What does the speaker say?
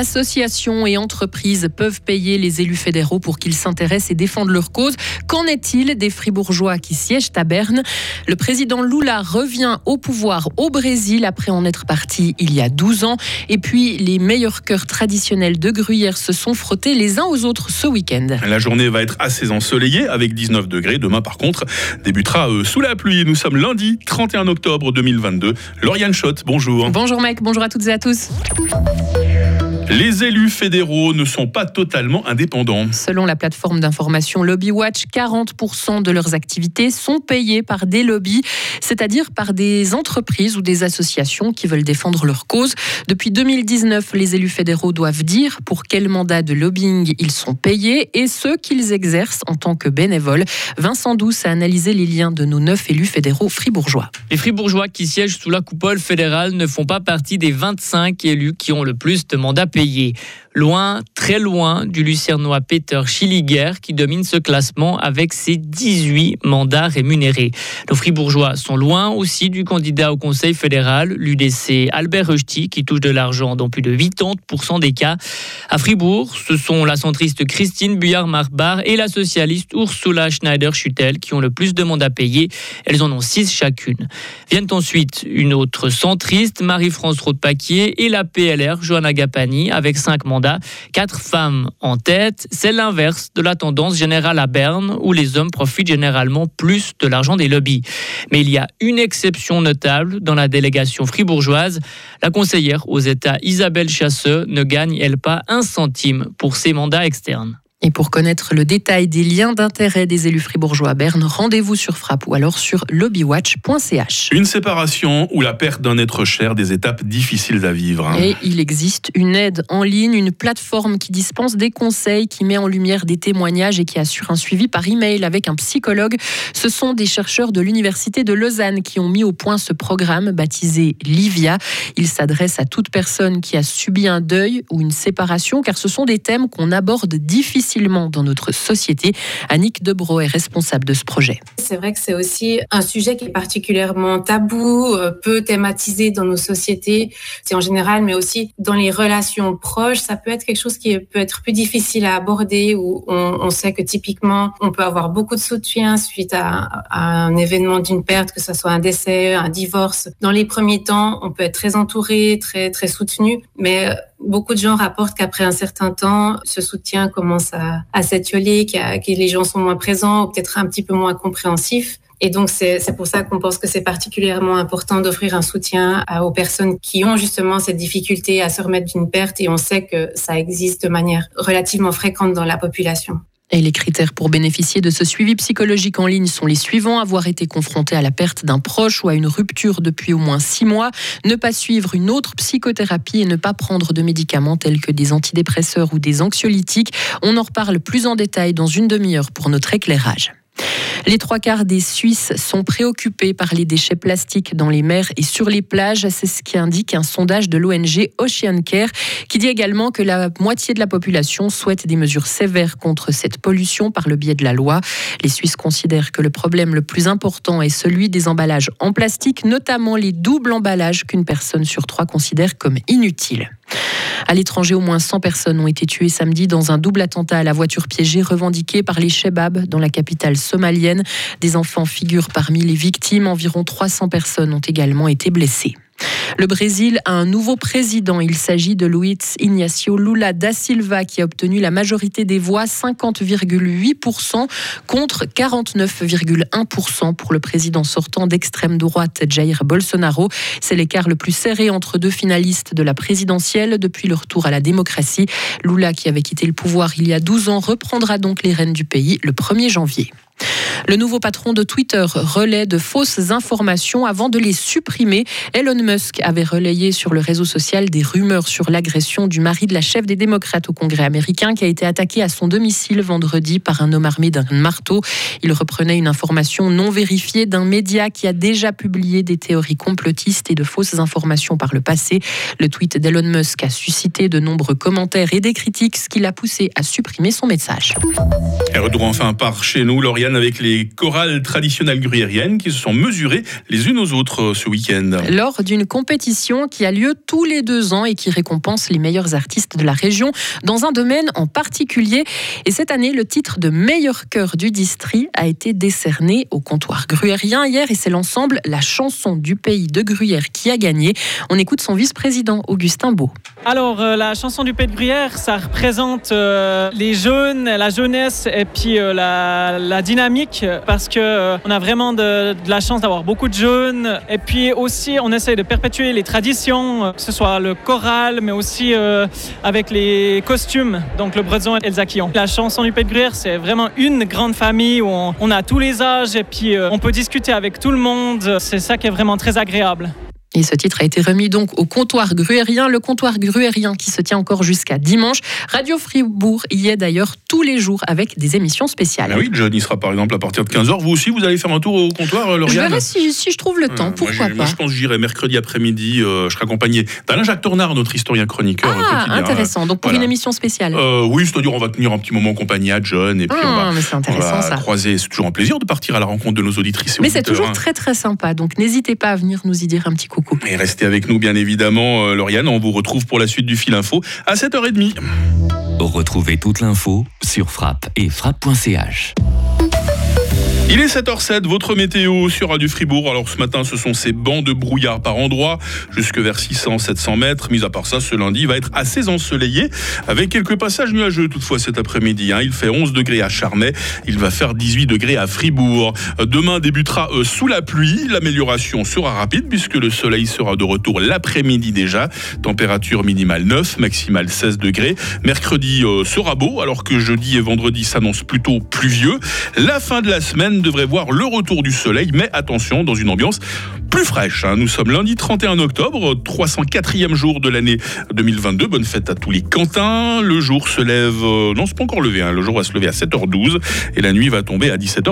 Associations et entreprises peuvent payer les élus fédéraux pour qu'ils s'intéressent et défendent leur cause. Qu'en est-il des fribourgeois qui siègent à Berne? Le président Lula revient au pouvoir au Brésil après en être parti il y a 12 ans. Et puis, les meilleurs cœurs traditionnels de Gruyère se sont frottés les uns aux autres ce week-end. La journée va être assez ensoleillée avec 19 degrés. Demain, par contre, débutera euh, sous la pluie. Nous sommes lundi 31 octobre 2022. Lauriane Schott, bonjour. Bonjour mec, bonjour à toutes et à tous. Les élus fédéraux ne sont pas totalement indépendants. Selon la plateforme d'information LobbyWatch, 40% de leurs activités sont payées par des lobbies, c'est-à-dire par des entreprises ou des associations qui veulent défendre leur cause. Depuis 2019, les élus fédéraux doivent dire pour quel mandat de lobbying ils sont payés et ceux qu'ils exercent en tant que bénévoles. Vincent Douce a analysé les liens de nos neuf élus fédéraux fribourgeois. Les fribourgeois qui siègent sous la coupole fédérale ne font pas partie des 25 élus qui ont le plus de mandats payés loin, très loin du lucernois Peter Schilliger qui domine ce classement avec ses 18 mandats rémunérés. Nos fribourgeois sont loin aussi du candidat au Conseil fédéral, l'UDC Albert Rechti, qui touche de l'argent dans plus de 80% des cas. À Fribourg, ce sont la centriste Christine Buyard-Marbar et la socialiste Ursula Schneider-Schutel qui ont le plus de mandats payés. Elles en ont 6 chacune. Viennent ensuite une autre centriste, Marie-France Roth-Paquier, et la PLR, Johanna Gapani, avec cinq mandats, quatre femmes en tête. C'est l'inverse de la tendance générale à Berne où les hommes profitent généralement plus de l'argent des lobbies. Mais il y a une exception notable dans la délégation fribourgeoise. La conseillère aux États Isabelle Chasseux ne gagne, elle, pas un centime pour ses mandats externes. Et pour connaître le détail des liens d'intérêt des élus fribourgeois à Berne, rendez-vous sur Frappe ou alors sur lobbywatch.ch. Une séparation ou la perte d'un être cher, des étapes difficiles à vivre. Hein. Et il existe une aide en ligne, une plateforme qui dispense des conseils, qui met en lumière des témoignages et qui assure un suivi par email avec un psychologue. Ce sont des chercheurs de l'Université de Lausanne qui ont mis au point ce programme baptisé Livia. Il s'adresse à toute personne qui a subi un deuil ou une séparation, car ce sont des thèmes qu'on aborde difficilement dans notre société. Annick Debro est responsable de ce projet. C'est vrai que c'est aussi un sujet qui est particulièrement tabou, euh, peu thématisé dans nos sociétés, c'est en général, mais aussi dans les relations proches. Ça peut être quelque chose qui peut être plus difficile à aborder où on, sait que typiquement, on peut avoir beaucoup de soutien suite à, un événement d'une perte, que ce soit un décès, un divorce. Dans les premiers temps, on peut être très entouré, très, très soutenu, mais beaucoup de gens rapportent qu'après un certain temps, ce soutien commence à, s'étioler, que les gens sont moins présents ou peut-être un petit peu moins compréhensifs. Et donc, c'est pour ça qu'on pense que c'est particulièrement important d'offrir un soutien aux personnes qui ont justement cette difficulté à se remettre d'une perte et on sait que ça existe de manière relativement fréquente dans la population. Et les critères pour bénéficier de ce suivi psychologique en ligne sont les suivants. Avoir été confronté à la perte d'un proche ou à une rupture depuis au moins six mois, ne pas suivre une autre psychothérapie et ne pas prendre de médicaments tels que des antidépresseurs ou des anxiolytiques. On en reparle plus en détail dans une demi-heure pour notre éclairage. Les trois quarts des Suisses sont préoccupés par les déchets plastiques dans les mers et sur les plages. C'est ce qui indique un sondage de l'ONG Ocean Care qui dit également que la moitié de la population souhaite des mesures sévères contre cette pollution par le biais de la loi. Les Suisses considèrent que le problème le plus important est celui des emballages en plastique, notamment les doubles emballages qu'une personne sur trois considère comme inutiles. À l'étranger, au moins 100 personnes ont été tuées samedi dans un double attentat à la voiture piégée revendiqué par les Shebab dans la capitale somalienne. Des enfants figurent parmi les victimes. Environ 300 personnes ont également été blessées. Le Brésil a un nouveau président. Il s'agit de Luiz Ignacio Lula da Silva qui a obtenu la majorité des voix, 50,8% contre 49,1% pour le président sortant d'extrême droite Jair Bolsonaro. C'est l'écart le plus serré entre deux finalistes de la présidentielle depuis le retour à la démocratie. Lula, qui avait quitté le pouvoir il y a 12 ans, reprendra donc les rênes du pays le 1er janvier. Le nouveau patron de Twitter relaie de fausses informations avant de les supprimer. Elon Musk avait relayé sur le réseau social des rumeurs sur l'agression du mari de la chef des démocrates au Congrès américain qui a été attaqué à son domicile vendredi par un homme armé d'un marteau. Il reprenait une information non vérifiée d'un média qui a déjà publié des théories complotistes et de fausses informations par le passé. Le tweet d'Elon Musk a suscité de nombreux commentaires et des critiques, ce qui l'a poussé à supprimer son message. Avec les les chorales traditionnelles gruyériennes qui se sont mesurées les unes aux autres ce week-end. Lors d'une compétition qui a lieu tous les deux ans et qui récompense les meilleurs artistes de la région dans un domaine en particulier. Et cette année, le titre de meilleur chœur du district a été décerné au comptoir gruyérien hier et c'est l'ensemble La chanson du pays de Gruyère qui a gagné. On écoute son vice-président Augustin Beau. Alors, euh, la chanson du pays de Gruyère, ça représente euh, les jeunes, la jeunesse et puis euh, la, la, dynamique parce que on a vraiment de, la chance d'avoir beaucoup de jeunes et puis aussi on essaie de perpétuer les traditions, que ce soit le choral mais aussi avec les costumes, donc le Brezon et le Zaquillon. La chanson du pays de Gruyère, c'est vraiment une grande famille où on a tous les âges et puis on peut discuter avec tout le monde. C'est ça qui est vraiment très agréable. Et ce titre a été remis donc au comptoir gruérien, le comptoir gruérien qui se tient encore jusqu'à dimanche. Radio Fribourg y est d'ailleurs tous les jours avec des émissions spéciales. Ah oui, John y sera par exemple à partir de 15h. Vous aussi, vous allez faire un tour au comptoir, euh, Lauriane Je verrai si, si, je trouve le temps, pourquoi moi, pas. je pense que j'irai mercredi après-midi, euh, je serai accompagné d'Alain Jacques Tornard, notre historien chroniqueur. Ah, quotidien. intéressant, donc pour Voilà. une émission spéciale. Euh, oui, c'est-à-dire on va tenir un petit moment en compagnie à John et puis on Ah, va, on va ça. croiser. C'est toujours un plaisir de partir à la rencontre de nos auditrices et Mais c'est toujours hein. très très sympa, donc n'hésitez pas à venir nous y dire un petit coucou. Et restez avec nous, bien évidemment, euh, Lauriane. On vous retrouve pour la suite du fil info à 7h30. Retrouvez toute l'info sur frappe et frappe.ch. Il est 7h07, votre météo sur Radio Fribourg. Alors ce matin, ce sont ces bancs de brouillard par endroits, jusque vers 600-700 mètres. Mis à part ça, ce lundi va être assez ensoleillé, avec quelques passages nuageux toutefois cet après-midi. hein. Il fait 11 degrés à Charmey, il va faire 18 degrés à Fribourg. Demain débutera euh, sous la pluie. L'amélioration sera rapide puisque le soleil sera de retour l'après-midi déjà. Température minimale 9, maximale 16 degrés. Mercredi euh, sera beau, alors que jeudi et vendredi s'annoncent plutôt pluvieux. La fin de la semaine devrait voir le retour du soleil, mais attention, dans une ambiance plus fraîche. hein. Nous sommes lundi 31 octobre, 304e jour de l'année 2022. Bonne fête à tous les Quentins. Le jour se lève, euh, non, c'est pas encore levé, hein. le jour va se lever à 7h12 et la nuit va tomber à 17h.